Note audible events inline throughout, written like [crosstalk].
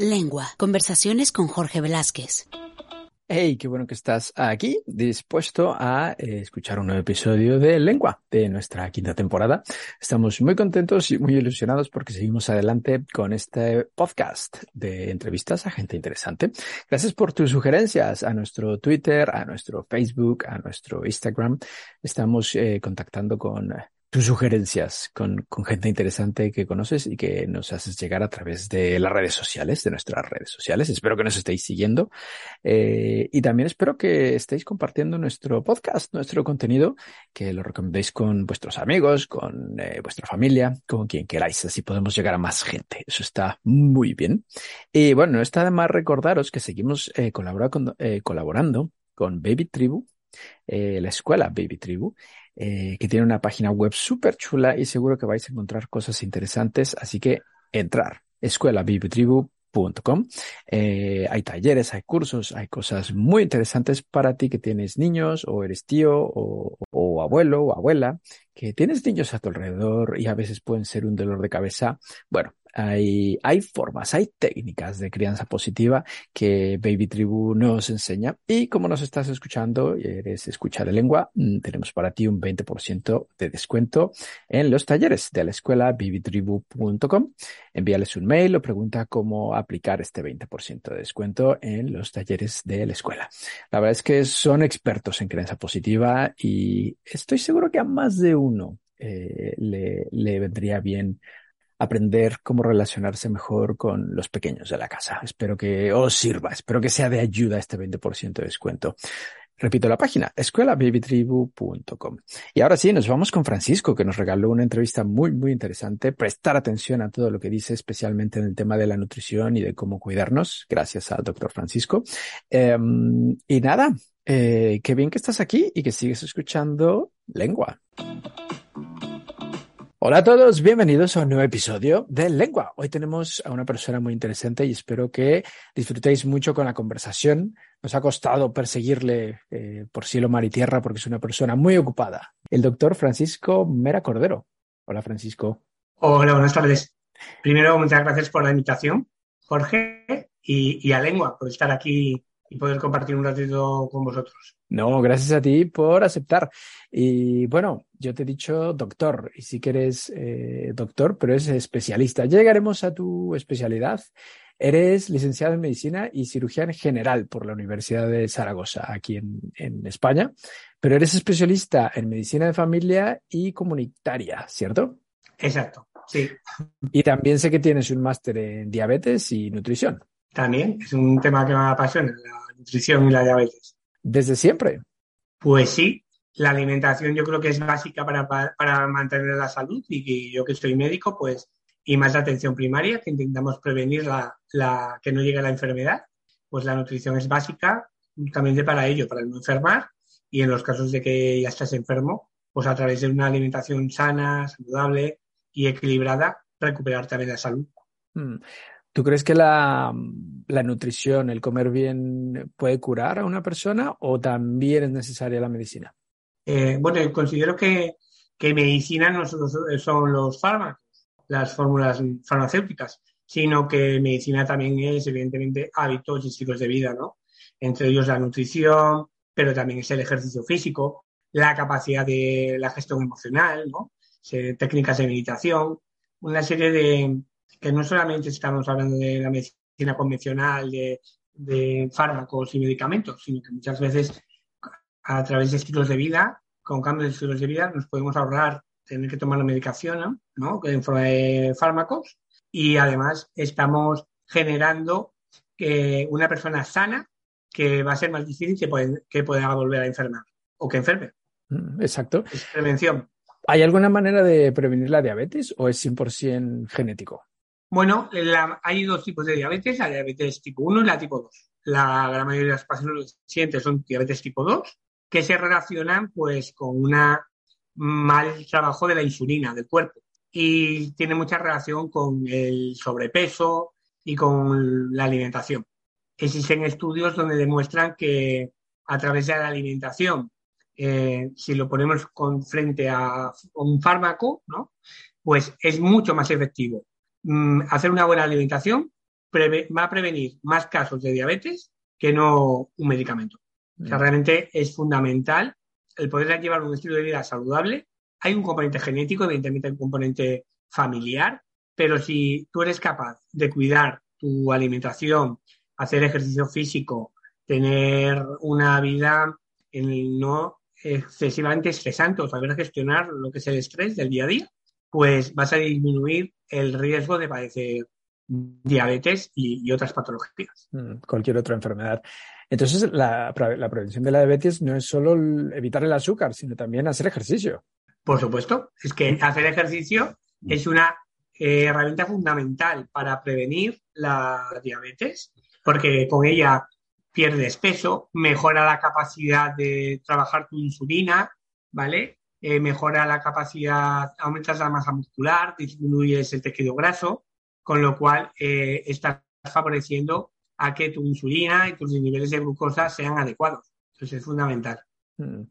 Lengua. Conversaciones con Jorge Velázquez. Hey, qué bueno que estás aquí, dispuesto a eh, escuchar un nuevo episodio de Lengua de nuestra quinta temporada. Estamos muy contentos y muy ilusionados porque seguimos adelante con este podcast de entrevistas a gente interesante. Gracias por tus sugerencias a nuestro Twitter, a nuestro Facebook, a nuestro Instagram. Estamos eh, contactando con tus sugerencias con, con, gente interesante que conoces y que nos haces llegar a través de las redes sociales, de nuestras redes sociales. Espero que nos estéis siguiendo eh, y también espero que estéis compartiendo nuestro podcast, nuestro contenido, que lo recomendéis con vuestros amigos, con eh, vuestra familia, con quien queráis. Así podemos llegar a más gente. Eso está muy bien. Y bueno, no está de más recordaros que seguimos eh, colaborando, con, colaborando con Baby Tribu, la escuela Baby Tribu, eh, que tiene una página web súper chula y seguro que vais a encontrar cosas interesantes. Así que entrar, escuelabibitribu.com. Eh, hay talleres, hay cursos, hay cosas muy interesantes para ti que tienes niños o eres tío o, o abuelo o abuela, que tienes niños a tu alrededor y a veces pueden ser un dolor de cabeza. Bueno, hay, hay formas, hay técnicas de crianza positiva que Baby Tribu nos enseña. Y como nos estás escuchando y eres escuchar de lengua, mm, tenemos para ti un 20% de descuento en los talleres de la escuela babytribu.com. Envíales un mail o pregunta cómo aplicar este 20% de descuento en los talleres de la escuela. La verdad es que son expertos en crianza positiva y estoy seguro que a más de uno eh, le, le vendría bien aprender cómo relacionarse mejor con los pequeños de la casa. Espero que os sirva, espero que sea de ayuda este 20% de descuento. Repito la página, escuelababytribu.com. Y ahora sí, nos vamos con Francisco, que nos regaló una entrevista muy, muy interesante. Prestar atención a todo lo que dice, especialmente en el tema de la nutrición y de cómo cuidarnos. Gracias al doctor Francisco. Eh, y nada, eh, qué bien que estás aquí y que sigues escuchando lengua. Hola a todos, bienvenidos a un nuevo episodio de Lengua. Hoy tenemos a una persona muy interesante y espero que disfrutéis mucho con la conversación. Nos ha costado perseguirle eh, por cielo, mar y tierra porque es una persona muy ocupada. El doctor Francisco Mera Cordero. Hola Francisco. Hola, buenas tardes. Primero, muchas gracias por la invitación, Jorge, y, y a Lengua por estar aquí y poder compartir un ratito con vosotros. No, gracias a ti por aceptar. Y bueno, yo te he dicho doctor, y sí que eres eh, doctor, pero eres especialista. Llegaremos a tu especialidad. Eres licenciado en medicina y cirugía general por la Universidad de Zaragoza, aquí en, en España, pero eres especialista en medicina de familia y comunitaria, ¿cierto? Exacto, sí. Y también sé que tienes un máster en diabetes y nutrición. También, es un tema que me apasiona, la nutrición y la diabetes. ¿Desde siempre? Pues sí, la alimentación yo creo que es básica para, para, para, mantener la salud y que yo que soy médico, pues, y más la atención primaria, que intentamos prevenir la, la, que no llegue la enfermedad, pues la nutrición es básica también para ello, para no enfermar y en los casos de que ya estás enfermo, pues a través de una alimentación sana, saludable y equilibrada, recuperar también la salud. Mm. ¿Tú crees que la, la, nutrición, el comer bien, puede curar a una persona o también es necesaria la medicina? Eh, bueno, considero que, que medicina no son los fármacos, las fórmulas farmacéuticas, sino que medicina también es, evidentemente, hábitos y estilos de vida, ¿no? Entre ellos la nutrición, pero también es el ejercicio físico, la capacidad de la gestión emocional, ¿no? técnicas de meditación, una serie de, que no solamente estamos hablando de la medicina convencional, de, de fármacos y medicamentos, sino que muchas veces a través de estilos de vida, con cambios de estilos de vida, nos podemos ahorrar tener que tomar la medicación, ¿no? En forma de fármacos. Y además estamos generando que una persona sana que va a ser más difícil que, puede, que pueda volver a enfermar o que enferme. Mm, exacto. Es prevención. ¿Hay alguna manera de prevenir la diabetes o es 100% genético? Bueno, hay dos tipos de diabetes, la diabetes tipo 1 y la tipo 2. La gran mayoría de las pacientes son diabetes tipo 2, que se relacionan pues con un mal trabajo de la insulina del cuerpo y tiene mucha relación con el sobrepeso y con la alimentación. Existen estudios donde demuestran que a través de la alimentación, eh, si lo ponemos con frente a un fármaco, ¿no? pues es mucho más efectivo Mm, hacer una buena alimentación va a prevenir más casos de diabetes que no un medicamento. O sea, realmente es fundamental el poder llevar un estilo de vida saludable. Hay un componente genético, evidentemente hay un componente familiar, pero si tú eres capaz de cuidar tu alimentación, hacer ejercicio físico, tener una vida no excesivamente estresante o saber gestionar lo que es el estrés del día a día, pues vas a disminuir el riesgo de padecer diabetes y, otras patologías. Mm, cualquier otra enfermedad. Entonces, la, prevención de la diabetes no es solo evitar el azúcar, sino también hacer ejercicio. Por supuesto, es que hacer ejercicio es una eh, herramienta fundamental para prevenir la diabetes, porque con ella pierdes peso, mejora la capacidad de trabajar tu insulina, ¿vale? Eh, mejora la capacidad, aumentas la masa muscular, disminuyes el tejido graso, con lo cual eh, estás favoreciendo a que tu insulina y tus niveles de glucosa sean adecuados. Eso es fundamental. Mm.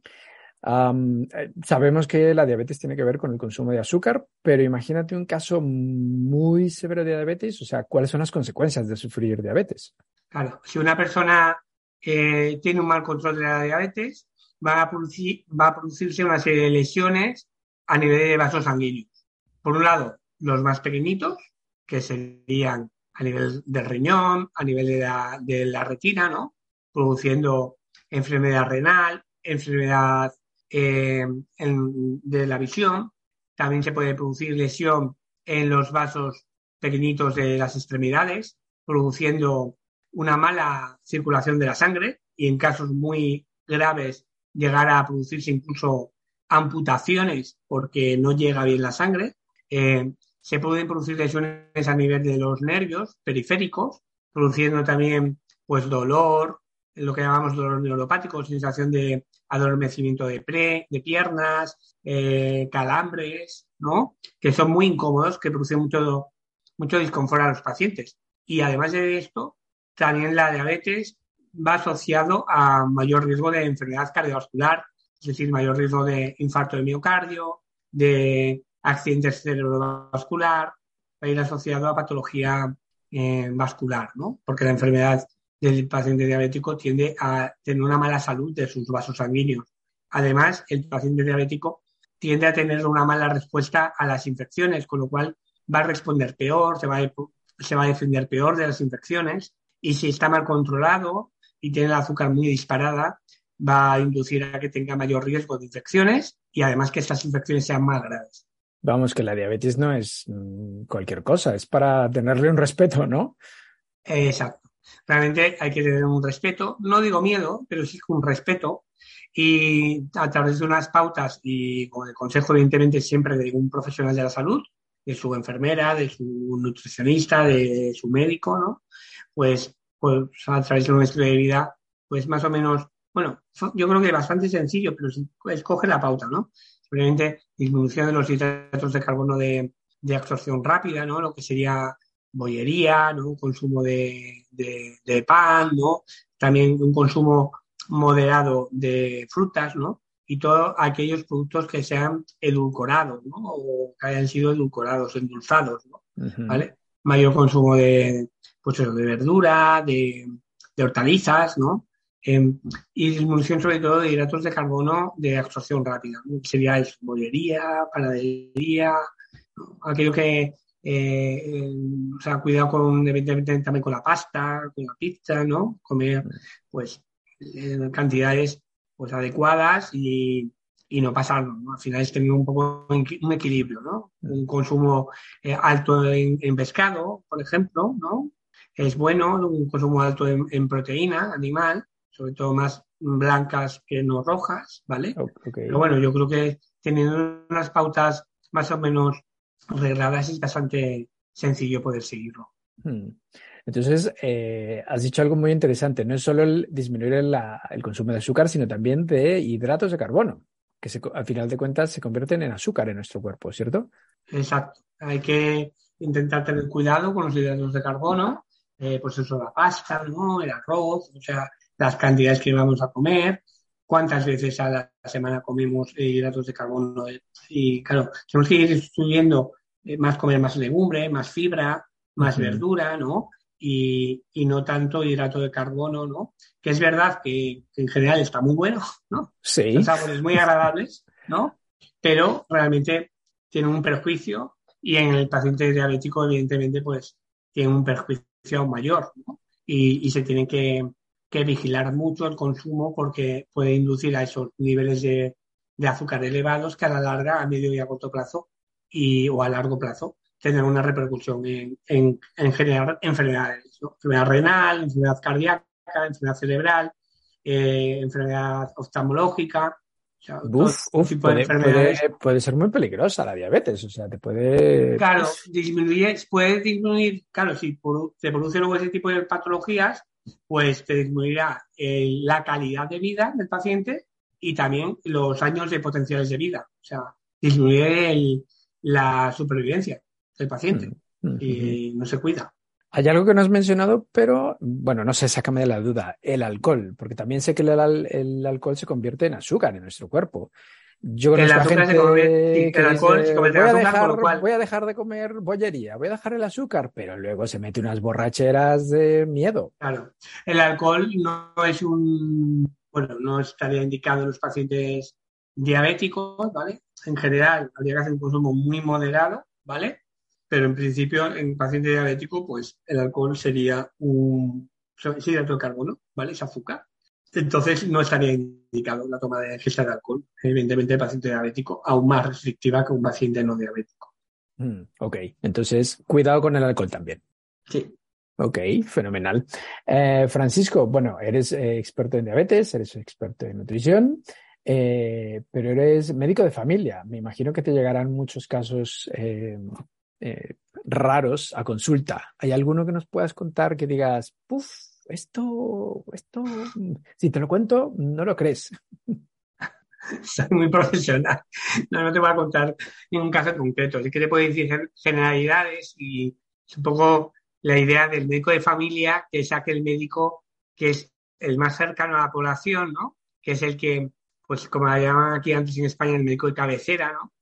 Eh, sabemos que la diabetes tiene que ver con el consumo de azúcar, pero imagínate un caso muy severo de diabetes, o sea, ¿cuáles son las consecuencias de sufrir diabetes? Claro, si una persona tiene un mal control de la diabetes, va a, producir, va a producirse una serie de lesiones a nivel de vasos sanguíneos. Por un lado, los más pequeñitos, que serían a nivel del riñón, a nivel de la, retina, ¿no? Produciendo enfermedad renal, enfermedad eh, de la visión. También se puede producir lesión en los vasos pequeñitos de las extremidades, produciendo una mala circulación de la sangre y en casos muy graves llegar a producirse incluso amputaciones porque no llega bien la sangre. Eh, se pueden producir lesiones a nivel de los nervios periféricos, produciendo también pues dolor, lo que llamamos dolor neuropático, sensación de adormecimiento de, pre, de piernas, eh, calambres, ¿no? Que son muy incómodos, que producen mucho, mucho disconfort a los pacientes. Y además de esto, también la diabetes va asociado a mayor riesgo de enfermedad cardiovascular, es decir, mayor riesgo de infarto de miocardio, de accidentes cerebrovascular, va a ir asociado a patología eh, vascular, ¿no? Porque la enfermedad del paciente diabético tiende a tener una mala salud de sus vasos sanguíneos. Además, el paciente diabético tiende a tener una mala respuesta a las infecciones, con lo cual va a responder peor, se va a, se va a defender peor de las infecciones y si está mal controlado, y tiene el azúcar muy disparada, va a inducir a que tenga mayor riesgo de infecciones y además que estas infecciones sean más graves. Vamos, que la diabetes no es mm, cualquier cosa, es para tenerle un respeto, ¿no? Exacto. Realmente hay que tener un respeto, no digo miedo, pero sí un respeto y a través de unas pautas y con el consejo evidentemente siempre de un profesional de la salud, de su enfermera, de su nutricionista, de su médico, ¿no? Pues pues a través de un estilo de vida, pues más o menos, bueno, yo creo que bastante sencillo, pero si escoge la pauta, ¿no? Simplemente disminución de los hidratos de carbono de, de absorción rápida, ¿no? Lo que sería bollería, ¿no? Consumo de, de, pan, ¿no? También un consumo moderado de frutas, ¿no? Y todos aquellos productos que sean edulcorados, ¿no? O que hayan sido edulcorados, endulzados, ¿no? ¿Vale? Mayor consumo de, pues de verdura, de, hortalizas, ¿no? Em, y disminución sobre todo de hidratos de carbono de absorción rápida. Sería eso, bollería, panadería, aquello que, eh, sea, cuidado con, evidentemente, también con la pasta, con la pizza, ¿no? Comer, pues, cantidades, pues, adecuadas y, y no pasarlo, ¿no? Al final es tener un poco un equilibrio, ¿no? Un consumo eh, alto en, en, pescado, por ejemplo, ¿no? es bueno, un consumo alto en, proteína animal, sobre todo más blancas que no rojas, ¿vale? Pero bueno, yo creo que teniendo unas pautas más o menos regladas es bastante sencillo poder seguirlo. Hmm. Entonces, eh, has dicho algo muy interesante. No es solo el disminuir el, el, consumo de azúcar, sino también de hidratos de carbono, que se, al final de cuentas se convierten en azúcar en nuestro cuerpo, ¿cierto? Exacto. Hay que intentar tener cuidado con los hidratos de carbono, eh, pues eso, la pasta, ¿no? El arroz, o sea, las cantidades que vamos a comer, cuántas veces a la semana comemos eh, hidratos de carbono. Y claro, tenemos que ir subiendo eh, más comer más legumbre, más fibra, más verdura, ¿no? Y, y, no tanto hidrato de carbono, ¿no? Que es verdad que, que, en general está muy bueno, ¿no? Sí. Son sabores muy agradables, ¿no? Pero realmente tiene un perjuicio y en el paciente diabético, evidentemente, pues tiene un perjuicio aún mayor, ¿no? Y, y se tiene que, que, vigilar mucho el consumo porque puede inducir a esos niveles de, de azúcar elevados que a la larga, a medio y a corto plazo y, o a largo plazo, tener una repercusión en, en, en generar enfermedades, ¿no? enfermedad renal, enfermedad cardíaca, enfermedad cerebral, eh, enfermedad oftalmológica. O sea, Uf, uf, puede, puede, puede, ser muy peligrosa la diabetes, o sea, te puede... Claro, disminuye, puede disminuir, claro, si se produce luego ese tipo de patologías, pues te disminuirá eh, la calidad de vida del paciente y también los años de potenciales de vida. O sea, disminuye el, la supervivencia del paciente mm, y no se cuida. Hay algo que no has mencionado, pero bueno, no sé, sácame de la duda. El alcohol, porque también sé que el, el alcohol se convierte en azúcar en nuestro cuerpo. Yo el conozco a gente se convierte, que el alcohol dice, se convierte voy, a dejar, con lo cual- voy a dejar de comer bollería, voy a dejar el azúcar, pero luego se mete unas borracheras de miedo. Claro, el alcohol no es un, bueno, no estaría indicado en los pacientes diabéticos, ¿vale? En general, habría que hacer un consumo muy moderado, ¿vale? Pero en principio, en paciente diabético, pues el alcohol sería un, hidrato de carbono, ¿vale? Es azúcar. Entonces no estaría indicado la toma de ingesta de alcohol. Evidentemente, el paciente diabético aún más restrictiva que un paciente no diabético. Mm, ok, entonces cuidado con el alcohol también. Sí. Ok, fenomenal. Eh, Francisco, bueno, eres eh, experto en diabetes, eres experto en nutrición, eh, pero eres médico de familia. Me imagino que te llegarán muchos casos eh, raros a consulta. ¿Hay alguno que nos puedas contar que digas, puf, esto, esto, si te lo cuento, no lo crees? [laughs] soy muy profesional. No, no te voy a contar ningún caso concreto. Sí que te puedo decir generalidades y es un poco la idea del médico de familia, que es aquel médico que es el más cercano a la población, ¿no? Que es el que, pues como la llaman aquí antes en España, el médico de cabecera, ¿no?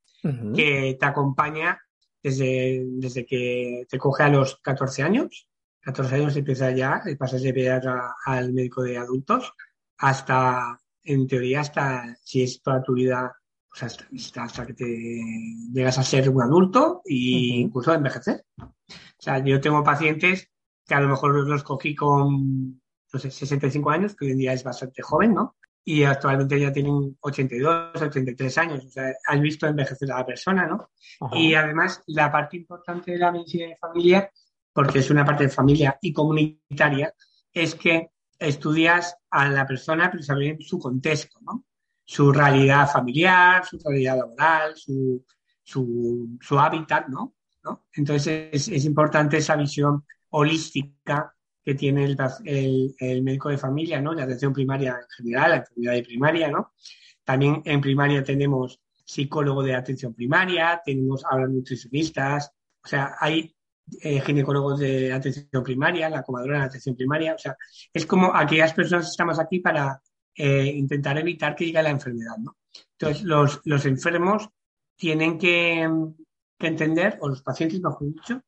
Que te acompaña desde, desde que te coge a los 14 años. 14 años empieza ya, pasas de pediatra al médico de adultos, hasta, en teoría, hasta, si es toda tu vida, pues hasta, hasta, hasta que te llegas a ser un adulto e incluso a envejecer. O sea, yo tengo pacientes que a lo mejor los cogí con, no sé, 65 años, que hoy en día es bastante joven, ¿no? Y actualmente ya tienen 82, 83 años. O sea, has visto envejecer a la persona, ¿no? Ajá. Y además, la parte importante de la medicina de familia, porque es una parte de familia y comunitaria, es que estudias a la persona, pero también su contexto, ¿no? Su realidad familiar, su realidad laboral, su, su, su hábitat, ¿no? ¿no? Entonces, es, es importante esa visión holística que tiene el, el, médico de familia, ¿no? La atención primaria en general, la enfermedad de primaria, ¿no? También en primaria tenemos psicólogo de atención primaria, tenemos ahora nutricionistas, o sea, hay eh, ginecólogos de atención primaria, la comadrona de atención primaria, o sea, es como aquellas personas que estamos aquí para eh, intentar evitar que llegue la enfermedad, ¿no? Entonces, los, los enfermos tienen que, que, entender, o los pacientes, mejor dicho,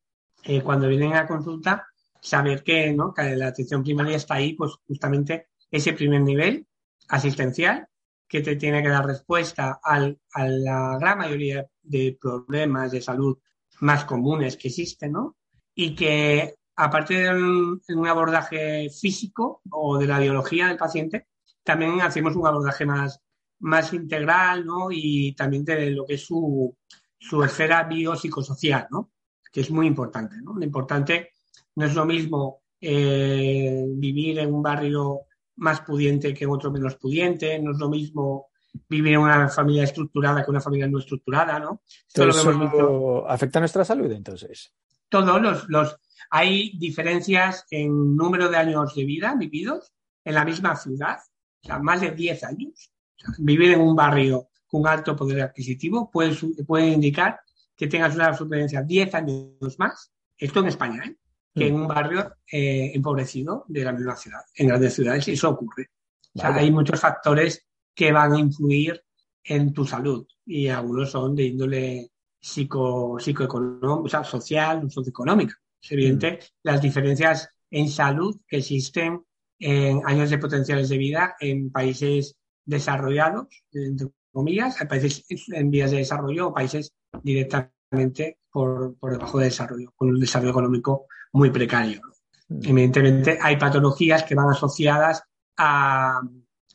eh, cuando vienen a consulta, saber que, ¿no? que la atención primaria está ahí, pues justamente ese primer nivel asistencial que te tiene que dar respuesta al, a la gran mayoría de problemas de salud más comunes que existen, ¿no? Y que aparte de un, un, abordaje físico o de la biología del paciente, también hacemos un abordaje más, más integral, ¿no? Y también de lo que es su, su esfera biopsicosocial, ¿no? Que es muy importante, ¿no? Lo importante no es lo mismo eh, vivir en un barrio más pudiente que en otro menos pudiente, no es lo mismo vivir en una familia estructurada que una familia no estructurada, ¿no? Todo eso afecta a nuestra salud, entonces. todos los, los, hay diferencias en número de años de vida vividos en la misma ciudad, o sea, más de 10 años. vivir en un barrio con alto poder adquisitivo puede, puede indicar que tengas una supervivencia 10 años más, esto en España, ¿eh? Que en mm. un barrio eh, empobrecido de la misma ciudad. En grandes ciudades eso ocurre. O sea, hay muchos factores que van a influir en tu salud y algunos son de índole psico, psicoeconómica, o sea, social socioeconómica. Es evidente mm. las diferencias en salud que existen en años de potenciales de vida en países desarrollados, entre comillas, hay países en vías de desarrollo o países directamente por, por debajo de desarrollo, con un desarrollo económico muy precario. Mm. Evidentemente hay patologías que van asociadas a,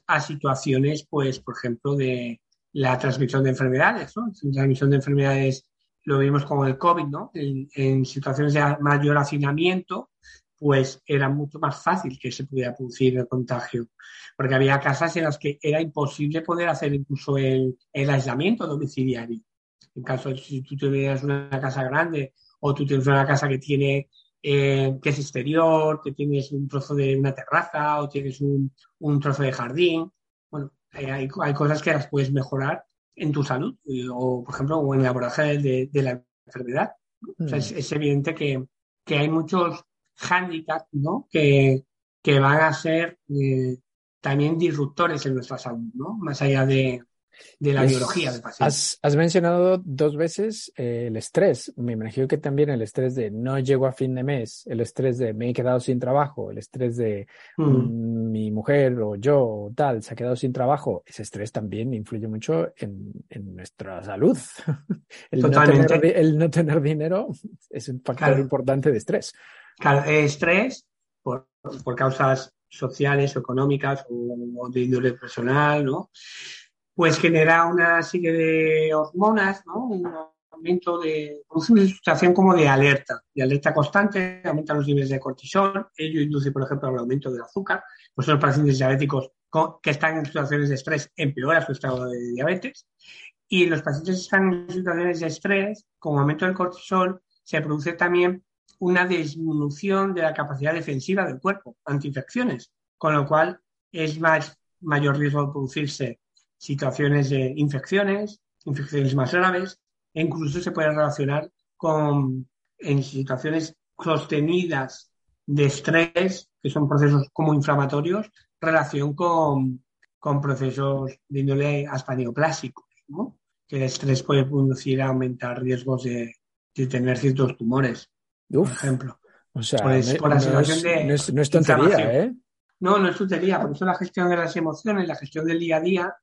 a situaciones, pues, por ejemplo, de la transmisión de enfermedades, ¿no? La transmisión de enfermedades lo vimos con el COVID, ¿no? En, situaciones de mayor hacinamiento, pues era mucho más fácil que se pudiera producir el contagio, porque había casas en las que era imposible poder hacer incluso el, el aislamiento domiciliario. En caso de si tú tuvieras una casa grande o tú tienes una casa que tiene eh, que es exterior, que tienes un trozo de una terraza o tienes un, un trozo de jardín. Bueno, hay, hay, cosas que las puedes mejorar en tu salud o, por ejemplo, en el abordaje de, de, la enfermedad. O sea, es, mm. es, evidente que, que, hay muchos hándicaps ¿no? que, que van a ser eh, también disruptores en nuestra salud, ¿no? más allá de, de la biología del paciente. Has, has mencionado dos veces eh, el estrés. Me imagino que también el estrés de no llego a fin de mes, el estrés de me he quedado sin trabajo, el estrés de mm. Mm, mi mujer o yo o tal se ha quedado sin trabajo. Ese estrés también influye mucho en, en nuestra salud. [laughs] el, no tener, el, no tener, dinero [laughs] es un factor importante de estrés. Claro, estrés por, por causas sociales económicas o de índole personal, ¿no? Pues genera una serie de hormonas, ¿no? Un aumento de, produce una situación como de alerta, de alerta constante, aumenta los niveles de cortisol, ello induce, por ejemplo, al aumento del azúcar, pues los pacientes diabéticos que están en situaciones de estrés empeora su estado de diabetes, y los pacientes que están en situaciones de estrés, con aumento del cortisol, se produce también una disminución de la capacidad defensiva del cuerpo ante infecciones, con lo cual es más mayor riesgo de producirse situaciones de infecciones, infecciones más graves, e incluso se puede relacionar con en situaciones sostenidas de estrés, que son procesos como inflamatorios, relación con, con procesos de índole aspaneoplásicos, ¿no? que el estrés puede producir aumentar riesgos de, de tener ciertos tumores, por ejemplo. O sea, pues, por la situación de no es, no es tontería, ¿eh? No, no es tontería. Por eso la gestión de las emociones, la gestión del día a día,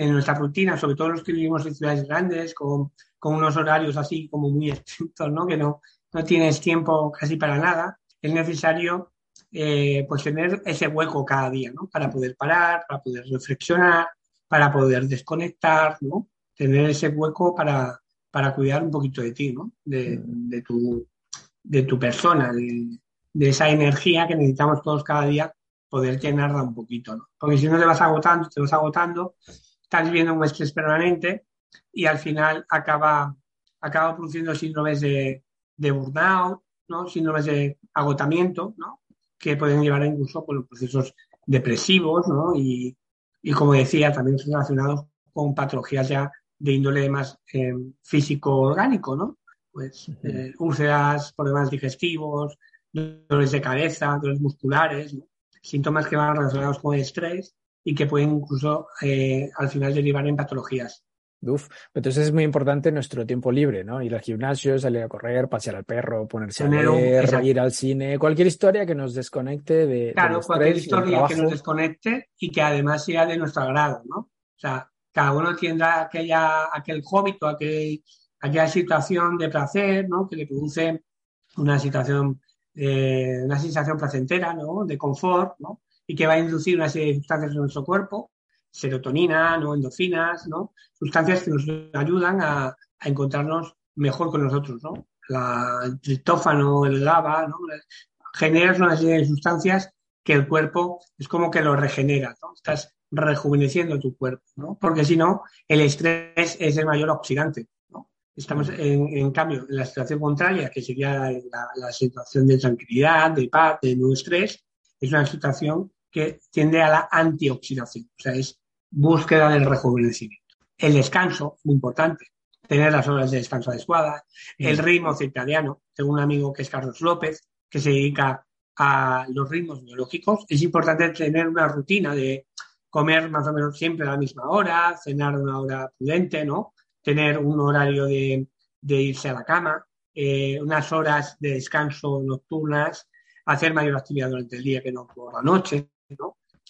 en nuestra rutina, sobre todo los que vivimos en ciudades grandes, con, con unos horarios así como muy estrictos, ¿no? que no, no tienes tiempo casi para nada, es necesario eh, pues tener ese hueco cada día, ¿no? Para poder parar, para poder reflexionar, para poder desconectar, ¿no? Tener ese hueco para, para cuidar un poquito de ti, ¿no? De, de tu, de tu persona, de, de, esa energía que necesitamos todos cada día, poder llenarla un poquito, ¿no? Porque si no te vas agotando, te vas agotando estás viviendo un estrés permanente y al final acaba, acaba produciendo síndromes de, de burnout, ¿no? síndromes de agotamiento, ¿no? que pueden llevar incluso por los procesos depresivos ¿no? y, y, como decía, también relacionados con patologías ya de índole más eh, físico-orgánico, ¿no? Pues eh, úlceras, problemas digestivos, dolores de cabeza, dolores musculares, ¿no? síntomas que van relacionados con el estrés y que pueden incluso eh, al final derivar en patologías. Uf, entonces es muy importante nuestro tiempo libre, ¿no? Ir al gimnasio, salir a correr, pasear al perro, ponerse a leer, ir al cine, cualquier historia que nos desconecte de. Claro, cualquier historia que nos desconecte y que además sea de nuestro agrado, ¿no? O sea, cada uno tendrá aquella, aquel hobby o aquel, aquella situación de placer, ¿no? Que le produce una situación, eh, una sensación placentera, ¿no? De confort, ¿no? Y que va a inducir una serie de sustancias en nuestro cuerpo, serotonina, ¿no? endorfinas, ¿no? sustancias que nos ayudan a, a encontrarnos mejor con nosotros. ¿no? La, el triptófano, el GABA, ¿no? generas una serie de sustancias que el cuerpo es como que lo regenera, ¿no? estás rejuveneciendo tu cuerpo, ¿no? porque si no, el estrés es el mayor oxidante. ¿no? Estamos, en, en, cambio, en la situación contraria, que sería la, la, situación de tranquilidad, de paz, de no estrés, es una situación que tiende a la antioxidación, o sea, es búsqueda del rejuvenecimiento. El descanso, muy importante, tener las horas de descanso adecuadas, el ritmo circadiano. Tengo un amigo que es Carlos López, que se dedica a los ritmos biológicos. Es importante tener una rutina de comer más o menos siempre a la misma hora, cenar a una hora prudente, ¿no? Tener un horario de, de irse a la cama, eh, unas horas de descanso nocturnas, hacer mayor actividad durante el día que no por la noche,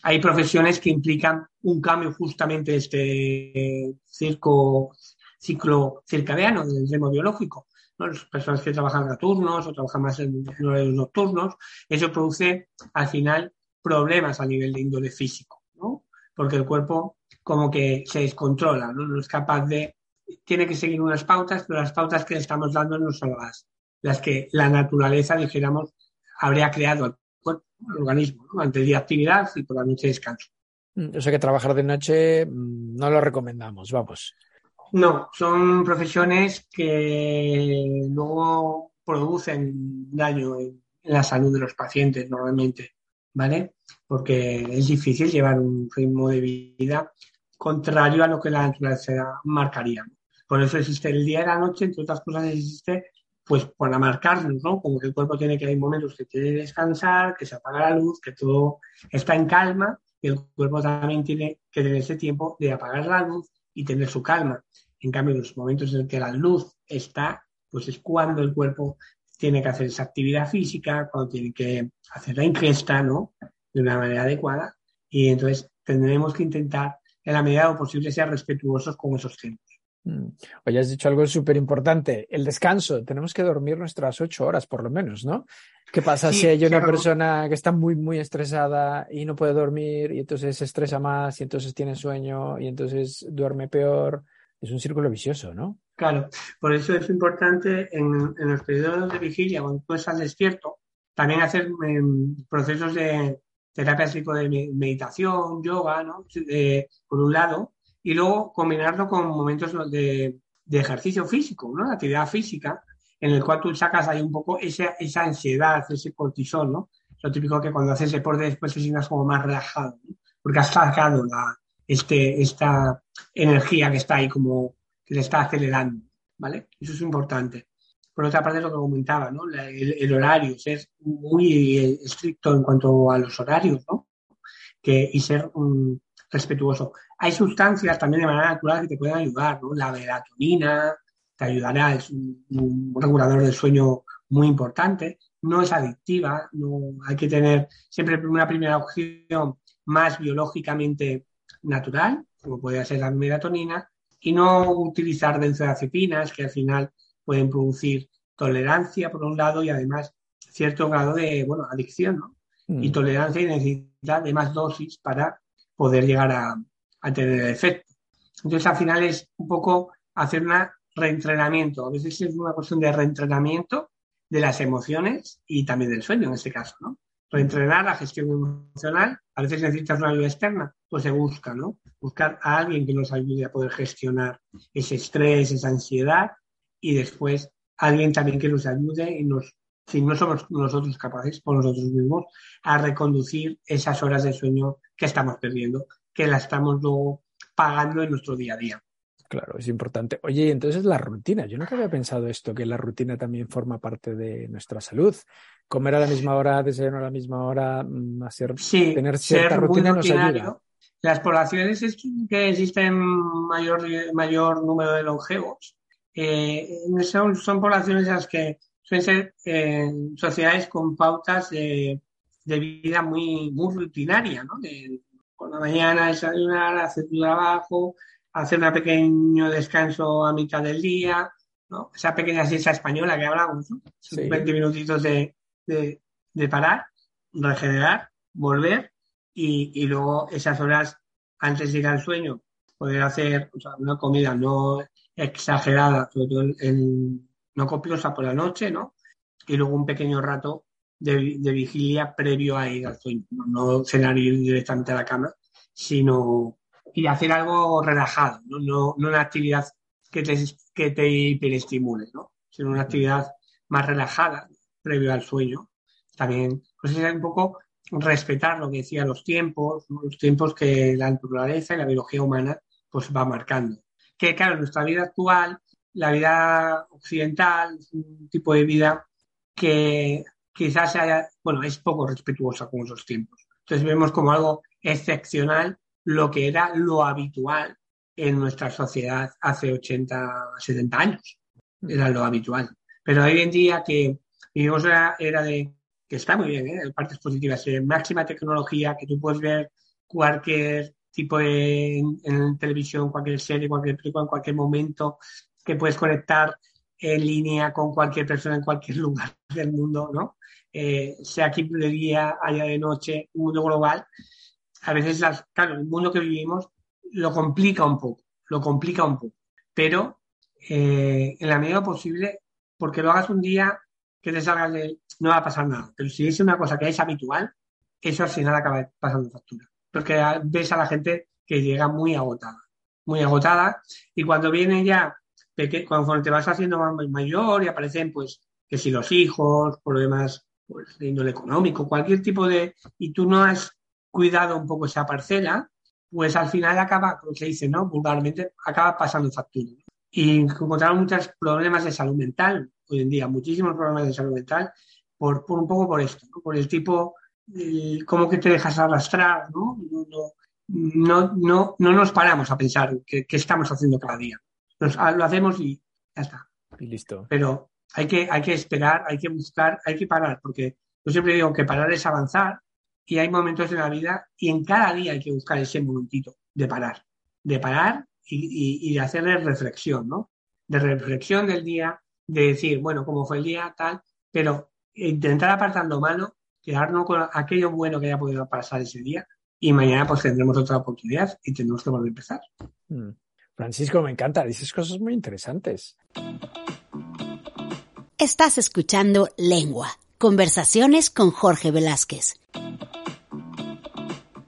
Hay profesiones que implican un cambio justamente de este circo, ciclo circadiano del ritmo biológico. Las personas que trabajan a turnos o trabajan más en, horarios nocturnos, eso produce al final problemas a nivel de índole físico, ¿no? Porque el cuerpo como que se descontrola, ¿no? Es capaz de, tiene que seguir unas pautas, pero las pautas que le estamos dando no son las, las que la naturaleza, dijéramos, habría creado cuerpo, al organismo, ¿no? Ante el día actividad y por la noche descanso. O sea que trabajar de noche no lo recomendamos, vamos. No, son profesiones que luego producen daño en la salud de los pacientes normalmente, ¿vale? Porque es difícil llevar un ritmo de vida contrario a lo que la naturaleza marcaría. Por eso existe el día y la noche, entre otras cosas existe pues para marcarnos, ¿no? Como que el cuerpo tiene que hay momentos que tiene que descansar, que se apaga la luz, que todo está en calma y el cuerpo también tiene que tener ese tiempo de apagar la luz y tener su calma. En cambio, en los momentos en que la luz está, pues es cuando el cuerpo tiene que hacer esa actividad física, cuando tiene que hacer la ingesta, ¿no? De una manera adecuada. Y entonces tendremos que intentar, en la medida de lo posible, ser respetuosos con esos tiempos. Oye, has dicho algo súper importante, el descanso. Tenemos que dormir nuestras ocho horas, por lo menos, ¿no? ¿Qué pasa Sí, si hay una persona que está muy, muy estresada y no puede dormir y entonces se estresa más y entonces tiene sueño y entonces duerme peor? Es un círculo vicioso, ¿no? Claro, por eso es importante en, en los periodos de vigilia, cuando tú estás despierto, también hacer em, procesos de terapia de me- meditación, yoga, ¿no? Eh, por un lado, y luego combinarlo con momentos de, de ejercicio físico, ¿no? De actividad física, en el cual tú sacas ahí un poco esa, esa ansiedad, ese cortisol, ¿no? Lo típico que cuando haces deporte después te sientas como más relajado, ¿no? Porque has sacado la, este, esta energía que está ahí como que te está acelerando, ¿vale? Eso es importante. Por otra parte, lo que comentaba, ¿no? El, el horario, ser muy estricto en cuanto a los horarios, ¿no? Que, y ser mm, respetuoso. Hay sustancias también de manera natural que te pueden ayudar, ¿no? La melatonina te ayudará, es un, un regulador del sueño muy importante. No es adictiva, no hay que tener siempre una primera opción más biológicamente natural, como puede ser la melatonina, y no utilizar benzodiazepinas que al final pueden producir tolerancia por un lado y además cierto grado de bueno, adicción ¿no? Mm. y tolerancia y necesidad de más dosis para poder llegar a, a tener el efecto. Entonces al final es un poco hacer un reentrenamiento. A veces es una cuestión de reentrenamiento de las emociones y también del sueño en este caso, ¿no? Reentrenar la gestión emocional. A veces necesitas una ayuda externa, pues se busca, ¿no? Buscar a alguien que nos ayude a poder gestionar ese estrés, esa ansiedad y después alguien también que nos ayude y nos, si no somos nosotros capaces por nosotros mismos, a reconducir esas horas de sueño que estamos perdiendo, que la estamos luego pagando en nuestro día a día. Claro, es importante. Oye, y entonces la rutina. Yo nunca había pensado esto, que la rutina también forma parte de nuestra salud. Comer a la misma hora, desayunar a la misma hora, mm, hacer, Sí, tener cierta ser rutina nos ayuda. Las poblaciones es que existen mayor, mayor número de longevos eh, son, son poblaciones en las que suelen ser eh, sociedades con pautas de, de vida muy, muy rutinaria, ¿no? De, por la mañana desayunar, hacer tu trabajo, hacer un pequeño descanso a mitad del día, ¿no? Esa pequeña siesta española que hablamos, ¿no? Sí. 20 minutitos de, de, de parar, regenerar, volver y, y luego esas horas antes de ir al sueño poder hacer o sea, una comida no exagerada, sobre todo en- no copiosa por la noche, ¿no? Y luego un pequeño rato de, de vigilia previo a ir al sueño. No, no cenar ir directamente a la cama, sino y hacer algo relajado, no, no, no una actividad que te, que te hiperestimule, ¿no? Sino una actividad más relajada previo al sueño. También, pues es un poco respetar lo que decía los tiempos, los tiempos que la naturaleza y la biología humana pues va marcando. Que claro, en nuestra vida actual, la vida occidental es un tipo de vida que quizás haya, bueno, es poco respetuosa con esos tiempos. Entonces vemos como algo excepcional lo que era lo habitual en nuestra sociedad hace 80, 70 años. Era lo habitual. Pero hoy en día que vivimos una era de, que está muy bien, ¿eh? partes positivas, de máxima tecnología, que tú puedes ver cualquier tipo de en, televisión, cualquier serie, cualquier película, en cualquier momento, que puedes conectar en línea con cualquier persona en cualquier lugar [laughs] del mundo, ¿no? Eh, sea aquí de día, haya de noche, un mundo global. A veces, las, claro, el mundo que vivimos lo complica un poco, lo complica un poco, pero eh, en la medida posible, porque lo hagas un día que te salgas de no va a pasar nada. Pero si es una cosa que es habitual, eso al final acaba pasando factura. Porque ves a la gente que llega muy agotada, muy agotada, y cuando viene ya, cuando te vas haciendo mayor y aparecen, pues, que si los hijos, problemas pues, de índole económico, cualquier tipo de, y tú no has cuidado un poco esa parcela, pues al final acaba, como se dice, ¿no? Vulgarmente, acaba pasando factura. Y encontramos muchos problemas de salud mental hoy en día, muchísimos problemas de salud mental, por, por un poco por esto, por el tipo, eh, cómo que te dejas arrastrar, ¿no? No, no, no, nos paramos a pensar qué, estamos haciendo cada día. Lo hacemos y ya está. Y listo. Pero hay que, hay que esperar, hay que buscar, hay que parar, porque yo siempre digo que parar es avanzar y hay momentos en la vida y en cada día hay que buscar ese momentito de parar, de parar y, y, de hacerle reflexión, ¿no? De reflexión del día, de decir, bueno, cómo fue el día, tal, pero intentar apartar lo malo, quedarnos con aquello bueno que haya podido pasar ese día y mañana pues tendremos otra oportunidad y tendremos que volver a empezar. Mm. Francisco, me encanta, dices cosas muy interesantes. Estás escuchando Lengua, conversaciones con Jorge Velázquez.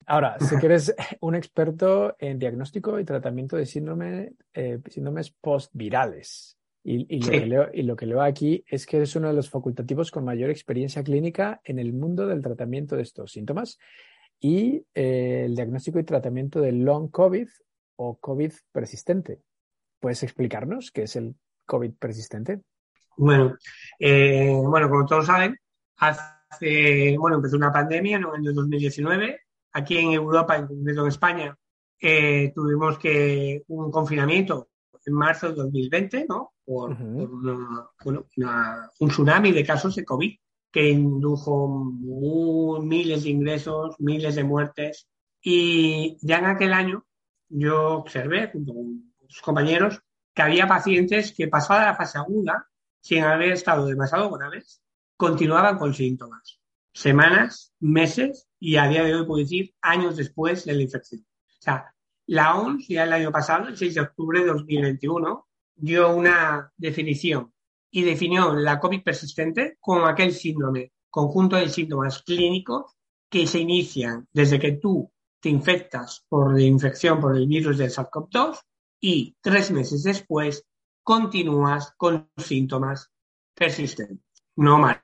Ahora, sé que eres [laughs] un experto en diagnóstico y tratamiento de síndrome, eh, síndromes postvirales. Y, lo que leo, y lo que leo aquí es que eres uno de los facultativos con mayor experiencia clínica en el mundo del tratamiento de estos síntomas y eh, el diagnóstico y tratamiento del long COVID o COVID persistente. ¿Puedes explicarnos qué es el COVID persistente? Bueno, eh, bueno, como todos saben, hace, bueno, empezó una pandemia en el año 2019. Aquí en Europa, en concreto en España, eh, tuvimos que un confinamiento en marzo de 2020, ¿no? Por, un tsunami de casos de COVID que indujo miles de ingresos, miles de muertes. Y ya en aquel año yo observé, junto con sus compañeros, que había pacientes que pasada la fase aguda, sin haber estado demasiado graves, continuaban con síntomas. Semanas, meses y a día de hoy puedo decir años después de la infección. O sea, la OMS ya el año pasado, el 6 de octubre de 2021, dio una definición y definió la COVID persistente como aquel síndrome, conjunto de síntomas clínicos que se inician desde que tú te infectas por la infección por el virus del SARS-CoV-2 y tres meses después continúas con síntomas persistentes, no marcha.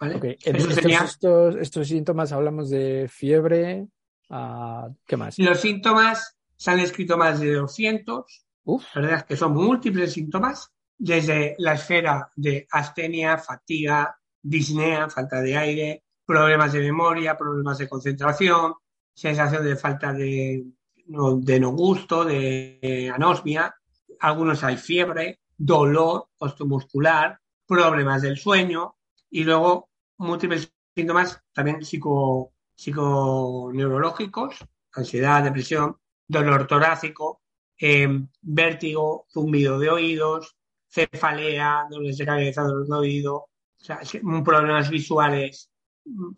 ¿vale? estos, estos, síntomas hablamos de fiebre, Ah, ¿Qué más? Los síntomas se han escrito más de 200, ¿verdad? Que son múltiples síntomas, desde la esfera de astenia, fatiga, disnea, falta de aire, problemas de memoria, problemas de concentración, sensación de falta de de no gusto, de anosmia, algunos hay fiebre, dolor osteomuscular, problemas del sueño y luego múltiples síntomas también psico, psiconeurológicos, ansiedad, depresión, dolor torácico, em, vértigo, zumbido de oídos, cefalea, dolores de cabeza, dolor de oído, problemas visuales.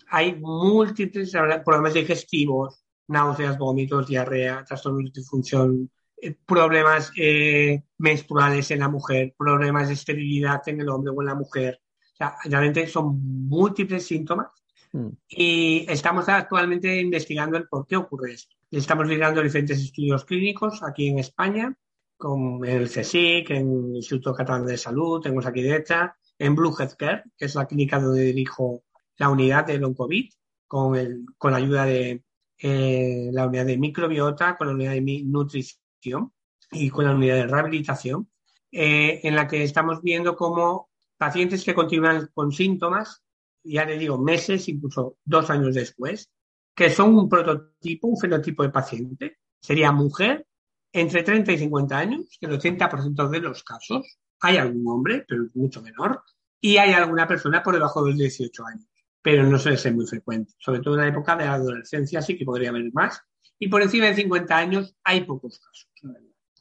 Hay múltiples problemas digestivos, náuseas, vómitos, diarrea, trastornos de disfunción, eh, problemas eh, menstruales en la mujer, problemas de esterilidad en el hombre o en la mujer. O sea, realmente son múltiples síntomas Mm. Y estamos actualmente investigando el por qué ocurre esto. Estamos mirando diferentes estudios clínicos aquí en España con el CSIC, en el Instituto Catalán de Salud, tengo aquí derecha, en Blue Healthcare, que es la clínica donde dirijo la unidad de long COVID, con, el, con la ayuda de eh, la unidad de microbiota, con la unidad de nutrición y con la unidad de rehabilitación, eh, en la que estamos viendo cómo pacientes que continúan con síntomas, ya le digo, meses, incluso dos años después, que son un prototipo, un fenotipo de paciente, sería mujer entre 30 y 50 años, que el 80% de los casos, hay algún hombre, pero mucho menor, y hay alguna persona por debajo de los 18 años, pero no suele ser muy frecuente. Sobre todo en la época de la adolescencia sí que podría haber más, y por encima de 50 años hay pocos casos.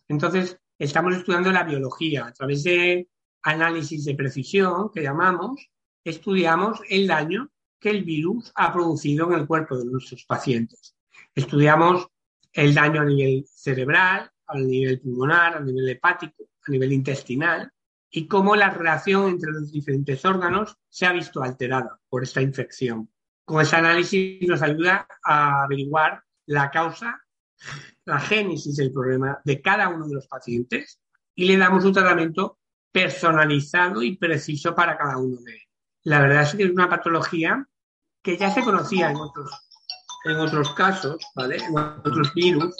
Entonces, estamos estudiando la biología a través de análisis de precisión, que llamamos, estudiamos el daño que el virus ha producido en el cuerpo de nuestros pacientes. Estudiamos el daño a nivel cerebral, a nivel pulmonar, a nivel hepático, a nivel intestinal, y cómo la relación entre los diferentes órganos se ha visto alterada por esta infección. Con ese análisis nos ayuda a averiguar la causa, la génesis del problema de cada uno de los pacientes y le damos un tratamiento personalizado y preciso para cada uno de ellos. La verdad es que es una patología que ya se conocía en otros, en otros casos, ¿vale? En otros virus,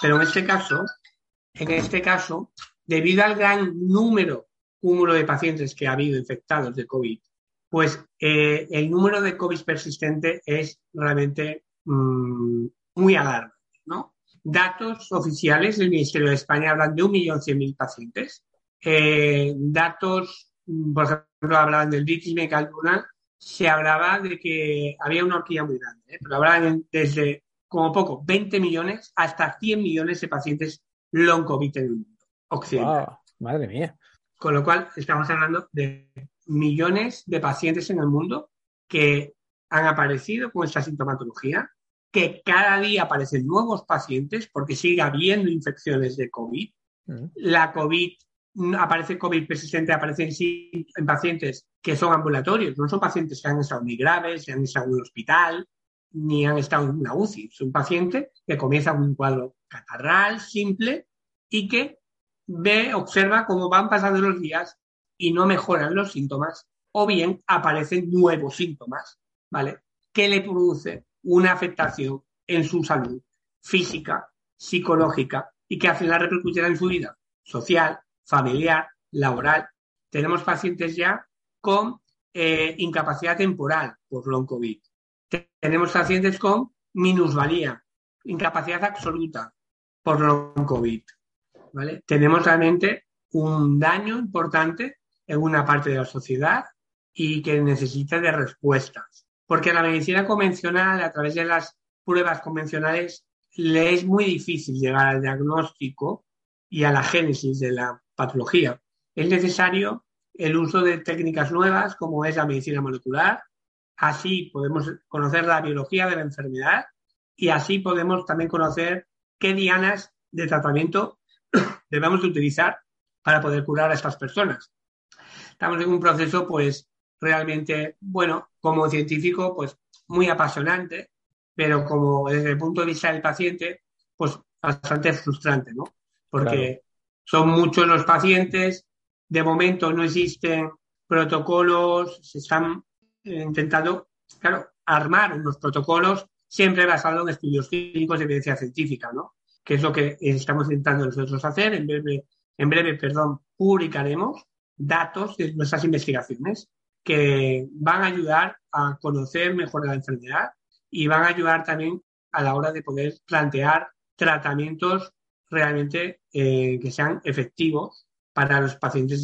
pero en este caso, en este caso, debido al gran número, cúmulo de pacientes que ha habido infectados de COVID, pues eh, el número de COVID persistente es realmente mm, muy alarmante, ¿no? Datos oficiales del Ministerio de España hablan de 1.100.000 pacientes. Eh, datos, mm, por ejemplo, hablaban del British Medical Journal, se hablaba de que había una horquilla muy grande, ¿eh? pero hablaban desde como poco 20 millones hasta 100 millones de pacientes long COVID en el mundo occidental. madre mía. Con lo cual estamos hablando de millones de pacientes en el mundo que han aparecido con esta sintomatología, que cada día aparecen nuevos pacientes porque sigue habiendo infecciones de COVID. Mm. La COVID aparece COVID persistente, aparece en, sí, en pacientes que son ambulatorios, no son pacientes que han estado muy graves, ni han estado en un hospital, ni han estado en una UCI. Es un paciente que comienza con un cuadro catarral simple y que ve, observa cómo van pasando los días y no mejoran los síntomas o bien aparecen nuevos síntomas, ¿vale? Que le produce una afectación en su salud física, psicológica y que hace la repercusión en su vida social, familiar, laboral. Tenemos pacientes ya con eh, incapacidad temporal por long COVID. Tenemos pacientes con minusvalía, incapacidad absoluta por long COVID. ¿Vale? Tenemos realmente un daño importante en una parte de la sociedad y que necesita de respuestas. Porque la medicina convencional, a través de las pruebas convencionales, le es muy difícil llegar al diagnóstico y a la génesis de la patología. Es necesario el uso de técnicas nuevas como es la medicina molecular. Así podemos conocer la biología de la enfermedad y así podemos también conocer qué dianas de tratamiento [coughs] debemos utilizar para poder curar a estas personas. Estamos en un proceso, pues, realmente, bueno, como científico, pues, muy apasionante, pero como desde el punto de vista del paciente, pues, bastante frustrante, ¿no? Porque son muchos los pacientes, de momento no existen protocolos, se están eh, intentando, claro, armar unos protocolos siempre basados en estudios clínicos de evidencia científica, ¿no? Que es lo que estamos intentando nosotros hacer. En breve, en breve, perdón, publicaremos datos de nuestras investigaciones que van a ayudar a conocer mejor la enfermedad y van a ayudar también a la hora de poder plantear tratamientos realmente eh, que sean efectivos para los pacientes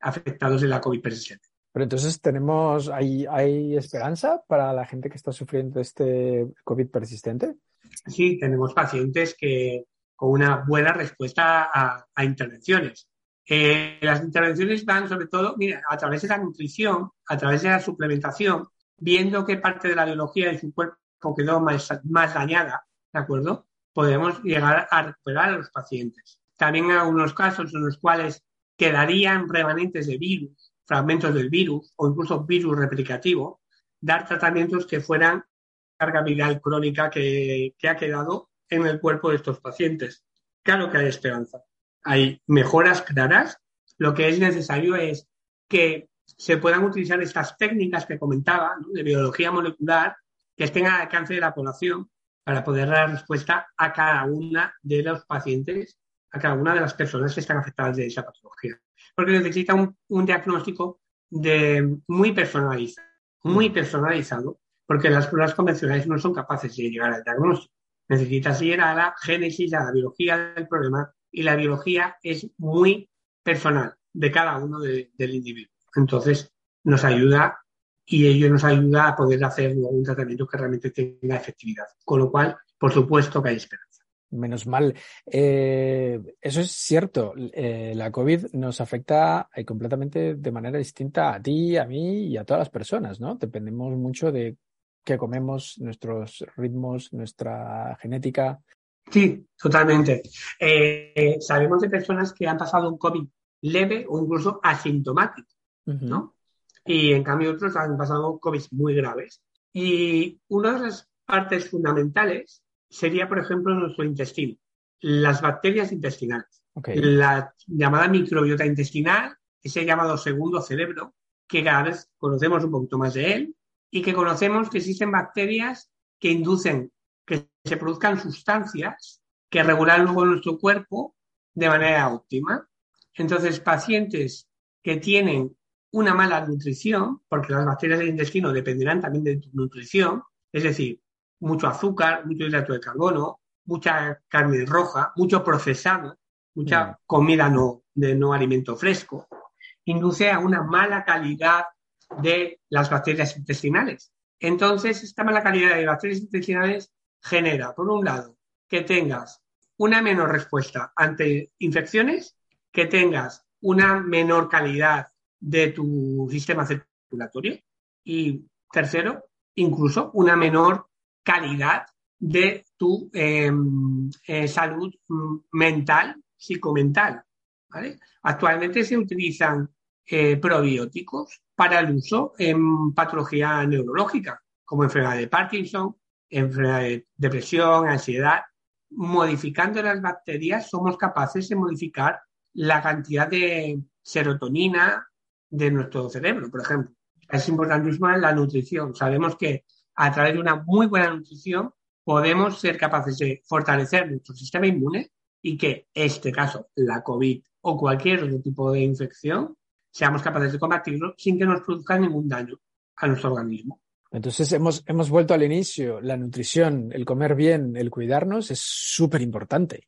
afectados de la COVID persistente. Pero entonces tenemos, ¿hay, ¿hay esperanza para la gente que está sufriendo este COVID persistente? Sí, tenemos pacientes que con una buena respuesta a, intervenciones. Eh, las intervenciones van sobre todo, mira, a través de la nutrición, a través de la suplementación, viendo qué parte de la biología de su cuerpo quedó más, más dañada, ¿de acuerdo? podemos llegar a recuperar a los pacientes. También hay algunos casos en los cuales quedarían remanentes de virus, fragmentos del virus o incluso virus replicativo, dar tratamientos que fueran carga viral crónica que, que ha quedado en el cuerpo de estos pacientes. Claro que hay esperanza. hay mejoras claras. Lo que es necesario es que se puedan utilizar estas técnicas que comentaba de biología molecular que estén al alcance de la población para poder dar respuesta a cada una de los pacientes, a cada una de las personas que están afectadas de esa patología. Porque necesita un, diagnóstico de, muy personalizado, muy mm. personalizado, porque las pruebas convencionales no son capaces de llegar al diagnóstico. Necesitas llegar a la génesis, a la biología del problema, y la biología es muy personal de cada uno del individuo. Entonces, nos ayuda y ello nos ayuda a poder hacer un tratamiento que realmente tenga efectividad. Con lo cual, por supuesto que hay esperanza. Menos mal. Eh, eso es cierto. Eh, la COVID nos afecta eh, completamente de manera distinta a ti, a mí y a todas las personas, ¿no? Dependemos mucho de qué comemos, nuestros ritmos, nuestra genética. Sí, totalmente. sabemos de personas que han pasado un COVID leve o incluso asintomático, ¿no? y en cambio otros han pasado COVID muy graves. Y una de las partes fundamentales sería, por ejemplo, nuestro intestino, las bacterias intestinales, la llamada microbiota intestinal, ese llamado segundo cerebro, que cada vez conocemos un poquito más de él y que conocemos que existen bacterias que inducen que se produzcan sustancias que regulan luego nuestro cuerpo de manera óptima. Entonces, pacientes que tienen una mala nutrición, porque las bacterias del intestino dependerán también de tu nutrición, es decir, mucho azúcar, mucho hidrato de carbono, mucha carne roja, mucho procesado, mucha mm. comida no, de no alimento fresco, induce a una mala calidad de las bacterias intestinales. Entonces, esta mala calidad de bacterias intestinales genera, por un lado, que tengas una menor respuesta ante infecciones, que tengas una menor calidad de tu sistema circulatorio y tercero, incluso una menor calidad de tu em, eh, salud mental, psicomental. Actualmente se utilizan eh, probióticos para el uso en patología neurológica, como enfermedad de Parkinson, enfermedad de depresión, ansiedad. Modificando las bacterias somos capaces de modificar la cantidad de serotonina, de nuestro cerebro, por ejemplo. Es importantísima la nutrición. Sabemos que a través de una muy buena nutrición podemos ser capaces de fortalecer nuestro sistema inmune y que este caso, la COVID o cualquier otro tipo de infección, seamos capaces de combatirlo sin que nos produzca ningún daño a nuestro organismo. Entonces hemos, hemos vuelto al inicio. La nutrición, el comer bien, el cuidarnos es súper importante.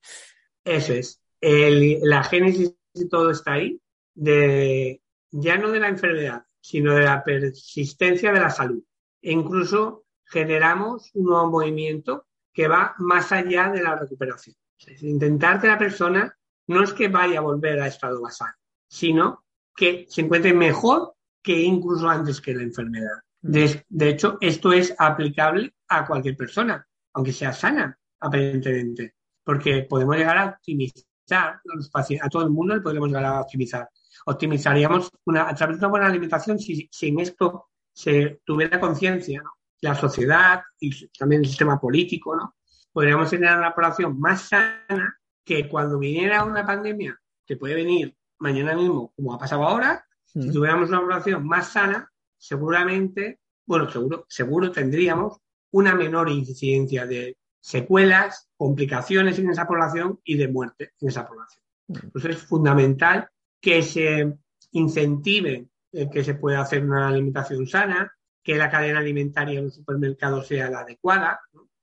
Eso es. la génesis de todo está ahí, de ya no de la enfermedad, sino de la persistencia de la salud. E incluso generamos un nuevo movimiento que va más allá de la recuperación. Es intentar que la persona no es que vaya a volver a estado basal, sino que se encuentre mejor que incluso antes que la enfermedad. De, de, hecho, esto es aplicable a cualquier persona, aunque sea sana, aparentemente, porque podemos llegar a optimizar a, los pacientes, a todo el mundo, le podemos llegar a optimizar optimizaríamos una, a través de una buena alimentación si, en esto se tuviera conciencia, la sociedad y también el sistema político, ¿no? Podríamos tener una población más sana que cuando viniera una pandemia, que puede venir mañana mismo, como ha pasado ahora, si tuviéramos una población más sana, seguramente, bueno, seguro, seguro tendríamos una menor incidencia de secuelas, complicaciones en esa población y de muerte en esa población. Entonces es fundamental que se incentive que se pueda hacer una alimentación sana, que la cadena alimentaria en un supermercado sea la adecuada,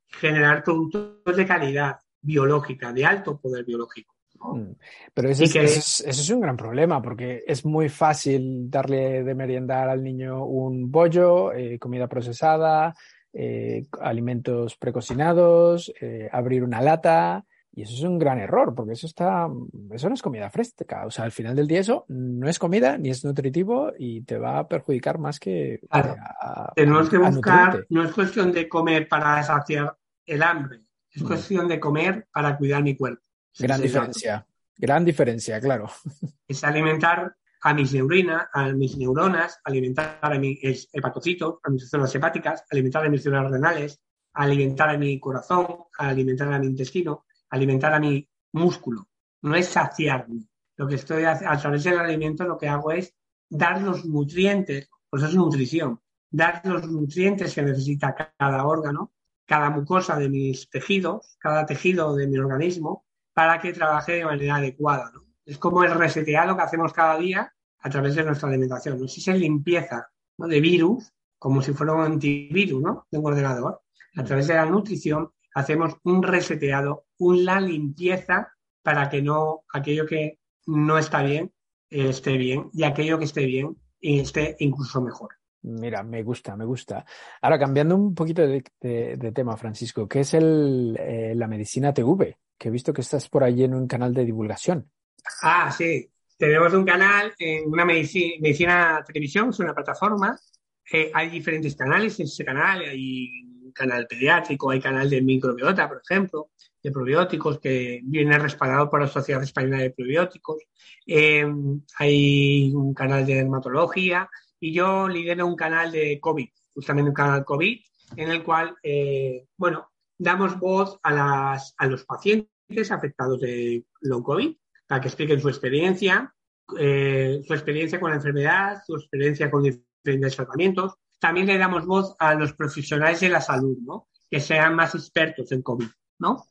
generar productos de calidad biológica, de alto poder biológico. Mm. Pero ese es, un gran problema porque es muy fácil darle de meriendar al niño un bollo, eh, comida procesada, eh, alimentos precocinados, eh, abrir una lata, y eso es un gran error, porque eso está, eso no es comida fresca. O sea, al final del día eso no es comida ni es nutritivo y te va a perjudicar más que. Claro. Tenemos que buscar, no es cuestión de comer para saciar el hambre, es mm. cuestión de comer para cuidar mi cuerpo. Gran diferencia, gran diferencia, claro. [laughs] Es alimentar a mis neurinas, a mis neuronas, alimentar a mis hepatocitos, a mis células hepáticas, alimentar a mis células renales, alimentar a mi corazón, alimentar a mi intestino alimentar a mi músculo. no es saciarme. Lo que estoy a, a través del alimento lo que hago es dar los nutrientes, pues es nutrición, dar los nutrientes que necesita cada órgano, cada mucosa de mis tejidos, cada tejido de mi organismo, para que trabaje de manera adecuada. ¿no? Es como el reseteado que hacemos cada día a través de nuestra alimentación. ¿no? Si se limpieza de virus, como si fuera un antivirus ¿no? de un ordenador, a través de la nutrición hacemos un reseteado, una limpieza para que no aquello que no está bien esté bien y aquello que esté bien esté incluso mejor. Mira, me gusta, me gusta. Ahora, cambiando un poquito de tema, Francisco, ¿qué es el, eh, la medicina TV? Que he visto que estás por allí en un canal de divulgación. Ah, sí. Tenemos un canal en una medicina, televisión, es una plataforma. Eh, hay diferentes canales en ese canal. Hay canal pediátrico, hay canal de microbiota, por ejemplo, de probióticos que viene respaldado por la Sociedad Española de Probióticos. Eh, hay un canal de dermatología y yo lidero un canal de COVID, justamente un canal COVID, en el cual, eh, bueno, damos voz a, las, a los pacientes afectados de long COVID para que expliquen su experiencia, eh, su experiencia con la enfermedad, su experiencia con diferentes tratamientos. También le damos voz a los profesionales de la salud, ¿no? Que sean más expertos en COVID, ¿no?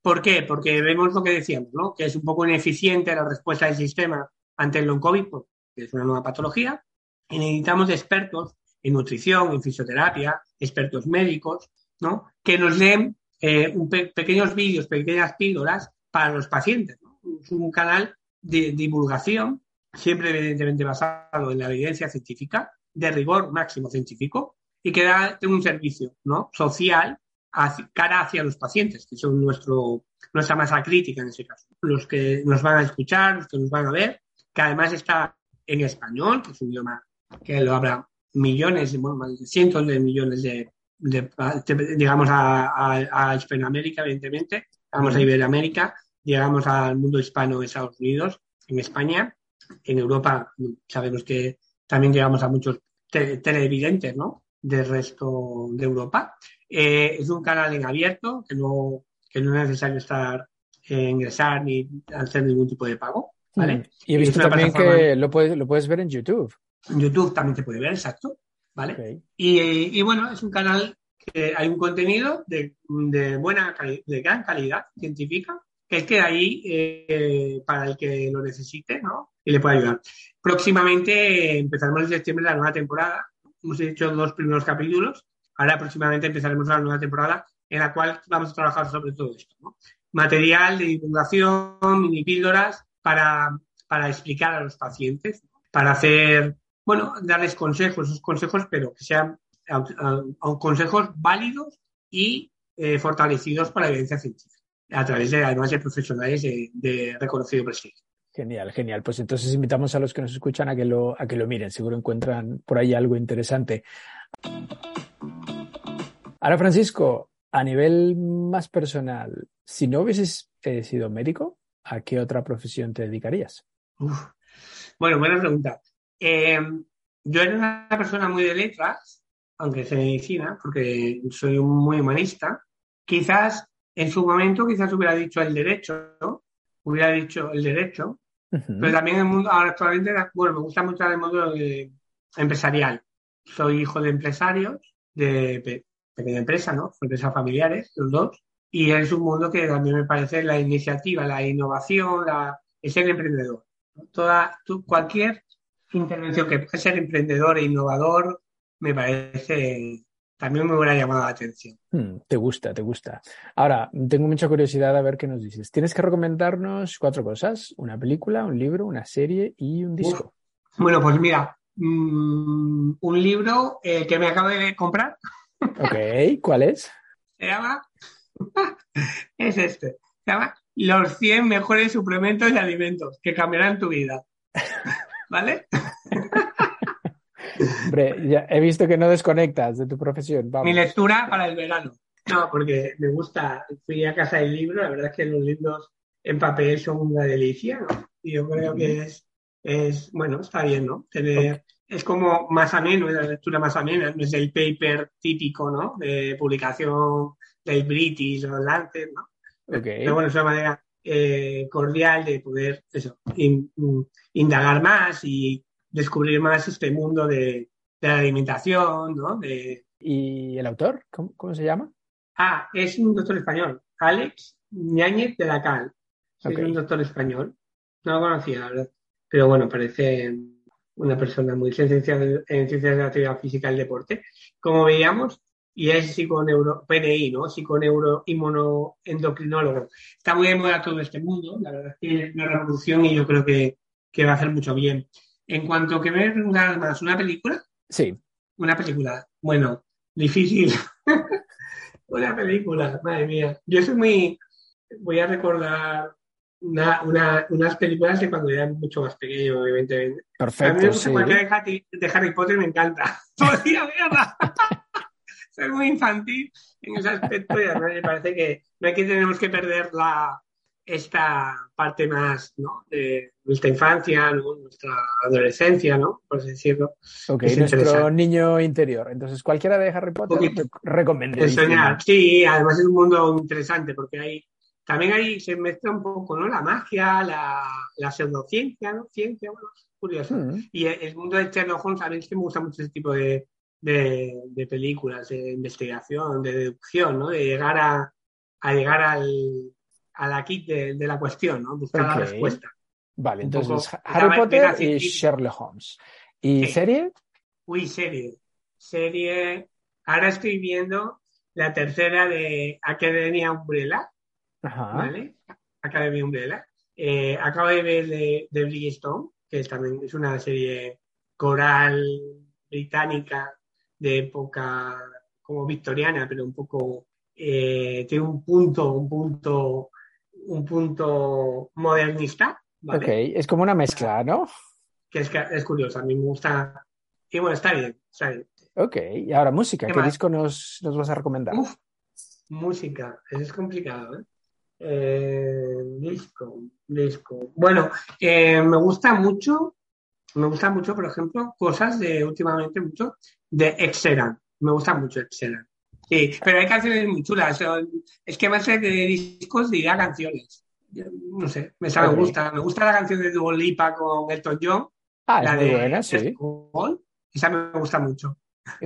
¿Por qué? Porque vemos lo que decíamos, ¿no? Que es un poco ineficiente la respuesta del sistema ante el long COVID, porque es una nueva patología, y necesitamos expertos en nutrición, en fisioterapia, expertos médicos, ¿no? Que nos den eh, un pe pequeños vídeos, pequeñas píldoras para los pacientes. ¿no? Es un canal de divulgación, siempre evidentemente basado en la evidencia científica, de rigor máximo científico, y que da un servicio ¿no? social hacia, cara hacia los pacientes, que son nuestro, nuestra masa crítica en ese caso. Los que nos van a escuchar, los que nos van a ver, que además está en español, que es un idioma que lo habla millones, bueno, cientos de millones de, de, de digamos, a, a, a, Hispanoamérica, evidentemente, vamos a Iberoamérica, llegamos al mundo hispano de Estados Unidos, en España, en Europa sabemos que también llegamos a muchos te televidentes, ¿no? Del resto de Europa. Eh, es un canal en abierto, que no, que no es necesario estar, eh, ingresar ni hacer ningún tipo de pago. ¿vale? Mm. Y he visto también que lo puedes, lo puedes ver en YouTube. En YouTube también te puede ver, exacto. ¿Vale? Okay. Y, y, bueno, es un canal que hay un contenido de, de buena de gran calidad científica que es que ahí eh, para el que lo necesite, ¿no? Y le puede ayudar. Próximamente empezaremos en septiembre la nueva temporada. Hemos hecho dos primeros capítulos. Ahora próximamente empezaremos la nueva temporada en la cual vamos a trabajar sobre todo esto, ¿no? Material de divulgación, mini píldoras para, para explicar a los pacientes, para hacer bueno, darles consejos, esos consejos, pero que sean a, a, a consejos válidos y eh, fortalecidos por la evidencia científica, a través de, además de profesionales de, de reconocido prestigio. Genial, genial. Pues entonces invitamos a los que nos escuchan a que lo, a que lo miren. Seguro encuentran por ahí algo interesante. Ahora, Francisco, a nivel más personal, si no hubieses eh, sido médico, ¿a qué otra profesión te dedicarías? Uf. Bueno, buena pregunta. Eh, yo era una persona muy de letras, aunque sé medicina, porque soy muy humanista. Quizás en su momento, quizás hubiera dicho el derecho, ¿no? hubiera dicho el derecho, uh -huh. pero también el mundo, ahora actualmente, bueno, me gusta mucho el mundo de, empresarial. Soy hijo de empresarios, de pe pequeña empresa, ¿no? Empresas familiares, los dos. Y es un mundo que también me parece la iniciativa, la innovación, la, es ser emprendedor. Toda, tú, cualquier intervención que puede ser emprendedor e innovador, me parece también me hubiera llamado la atención. Hmm, te gusta, te gusta. Ahora, tengo mucha curiosidad a ver qué nos dices. Tienes que recomendarnos cuatro cosas: una película, un libro, una serie y un disco. Bueno, pues mira, mmm, un libro eh, que me acabo de comprar. Ok, ¿cuál es? [laughs] Se llama. [laughs] es este. Se llama Los 100 mejores suplementos y alimentos que cambiarán tu vida. [laughs] ¿Vale? [laughs] Hombre, ya he visto que no desconectas de tu profesión. Vamos. Mi lectura para el verano. No, porque me gusta. Fui a casa del libro, la verdad es que los libros en papel son una delicia, ¿no? Y yo creo que es, es bueno, está bien, ¿no? Tener, okay. Es como más ameno, es la lectura más amena, no es el paper típico, ¿no? De publicación del British o Lancet, ¿no? Okay. Pero bueno, es una manera eh, cordial de poder eso, in- mm, indagar más y descubrir más este mundo de, de la alimentación, ¿no? De, ¿Y el autor? ¿Cómo, cómo se llama? ah, es un doctor español, Alex Ñáñez de la Cal. Es un doctor español. No lo conocía, la verdad. Pero bueno, parece una persona muy licenciada en ciencias de la actividad física y el deporte. Como veíamos, y es psiconeuro, PNI, ¿no? Psiconeuroinmunoendocrinólogo. Está muy de moda todo este mundo, la verdad es que es una revolución y yo creo que, que va a hacer mucho bien. En cuanto que ver nada más una película, Sí. una película, bueno, difícil. [laughs] una película, madre mía. Yo soy muy, voy a recordar una, una- unas películas de cuando era mucho más pequeño, evidentemente. A mí me Perfecto, gusta sí. cualquiera de Harry, de Harry Potter, me encanta. [laughs] Podría verla. [laughs] Soy muy infantil en ese aspecto y además me parece que no hay que tenemos que perder la, esta parte más ¿no? de nuestra infancia, ¿no? nuestra adolescencia, ¿no? por así decirlo. Ok, Es nuestro niño interior. Entonces, cualquiera de Harry Potter poquito. rec- recomendé. El soñar, sí, además es un mundo interesante porque hay, también ahí se mezcla un poco, ¿no? La magia, la, la pseudociencia, ¿no? Ciencia, bueno, es curioso. Mm, Y el, el mundo de Sherlock Holmes, a mí es que me gusta mucho ese tipo de, de, de películas, de investigación, de deducción, ¿no? De llegar a, a llegar al, a la kit de, de la cuestión, ¿no? Buscar la respuesta. Vale, Un entonces poco- Harry Potter y. Sherlock Holmes. ¿Y Sí. serie? Uy, serie. Serie. Ahora estoy viendo la tercera de Academia Umbrella. Ajá. ¿vale? Academia Umbrella. Eh, acabo de ver de, de Bridgestone, que también es una serie coral británica de época como victoriana, pero un poco eh, tiene un punto, un punto, un punto modernista, ¿vale? Ok, es como una mezcla, ¿no? Que es, es curioso, a mí me gusta. Y bueno, está bien, está bien. Ok, y ahora música. ¿Qué disco nos, nos vas a recomendar? Uf, música, eso es complicado, ¿eh? Eh, disco, disco. Bueno, eh, me gusta mucho, me gusta mucho, por ejemplo, cosas de últimamente mucho de Exeran. Me gusta mucho Exeran. Sí, pero hay canciones muy chulas. Es que más de discos dirá canciones. No sé, esa Ok. me gusta. Me gusta la canción de Dua Lipa con Elton John, Ah, es la muy de buena, sí. Esa me gusta mucho.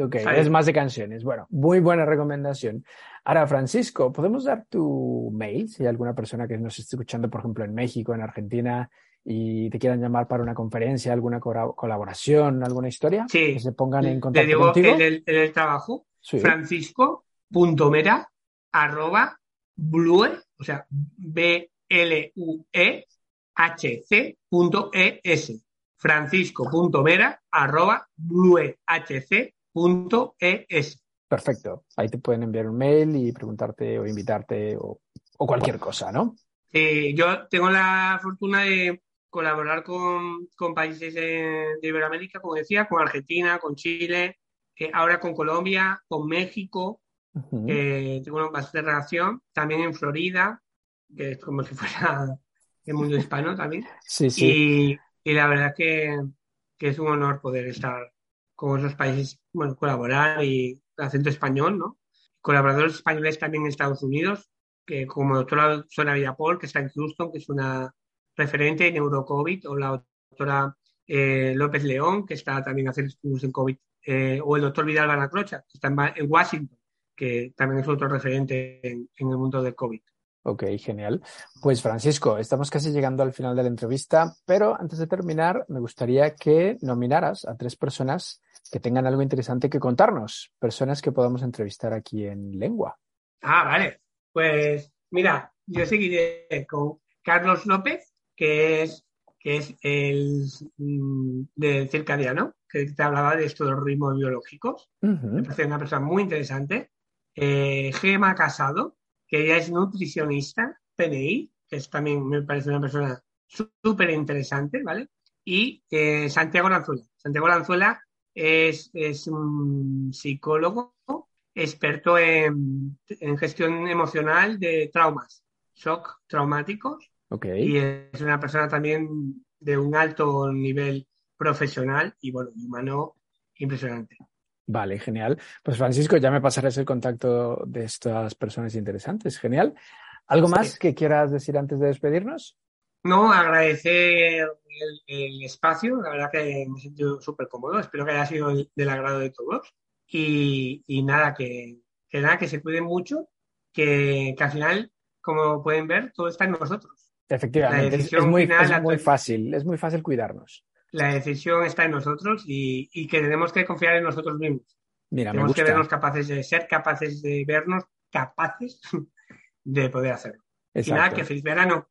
Ok, es más de canciones. Bueno, muy buena recomendación. Ahora, Francisco, ¿podemos dar tu mail si hay alguna persona que nos esté escuchando, por ejemplo, en México, en Argentina, y te quieran llamar para una conferencia, alguna colaboración, alguna historia? Sí. Que se pongan en Te contacto digo contigo. el, el- el trabajo. Sí. francisco.mera arroba blue, o sea, b l u e h c punto e s francisco.mera arroba bluehc punto e s Perfecto. Ahí te pueden enviar un mail y preguntarte o invitarte o, o cualquier cosa, ¿no? Eh, yo tengo la fortuna de colaborar con, con países de, de Iberoamérica, como decía, con Argentina, con Chile, eh, ahora con Colombia, con México, Ujú. Eh, tengo bastante relación. También en Florida, que es como si fuera [laughs] el mundo hispano también. Sí, sí. Y, y la verdad que, que es un honor poder estar con esos países, bueno, colaborar y acento español, ¿no? Colaboradores españoles también en Estados Unidos, que como doctora Sona Villapol, que está en Houston, que es una referente en Eurocovid, o la doctora eh, López León, que está también haciendo estudios en COVID, eh, o el doctor Vidal Baracrocha, que está en, Washington, que también es otro referente en, en el mundo del COVID. Ok, genial. Pues Francisco, estamos casi llegando al final de la entrevista, pero antes de terminar, me gustaría que nominaras a tres personas que tengan algo interesante que contarnos, personas que podamos entrevistar aquí en Lengua. Ah, vale. Pues mira, yo seguiré con Carlos López, que es, que es el mm, de circadiano, que te hablaba de estos ritmos biológicos. Me parece una persona muy interesante. Eh, Gema Casado, que ella es nutricionista, PNI, que es también me parece una persona súper interesante, ¿vale? Y eh, Santiago Lanzuela. Santiago Lanzuela es, es un psicólogo experto en, en gestión emocional de traumas, shock traumáticos, Ok, y es una persona también de un alto nivel profesional y bueno, humano impresionante. vale, genial. Pues Francisco, ya me pasarás el contacto de estas personas interesantes. Genial. ¿Algo más que quieras decir antes de despedirnos? No, agradecer el, el espacio, la verdad que me he sentido súper cómodo, espero que haya sido del agrado de todos y, y nada, que, que, nada, que se cuiden mucho, que, que, al final, como pueden ver, todo está en nosotros. Efectivamente, es, es, muy, final, es muy fácil, es muy fácil cuidarnos. La decisión está en nosotros y, y que tenemos que confiar en nosotros mismos. Mira, tenemos me gusta. que vernos capaces de ser capaces de vernos capaces [laughs] de poder hacerlo. Exacto. Y nada, que feliz verano.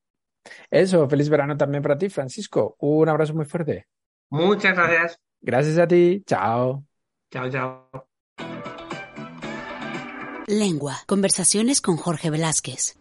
Eso, feliz verano también para ti, Francisco. Un abrazo muy fuerte. Muchas gracias. Gracias a ti. Chao. Chao, chao. Lengua. Conversaciones con Jorge Velázquez.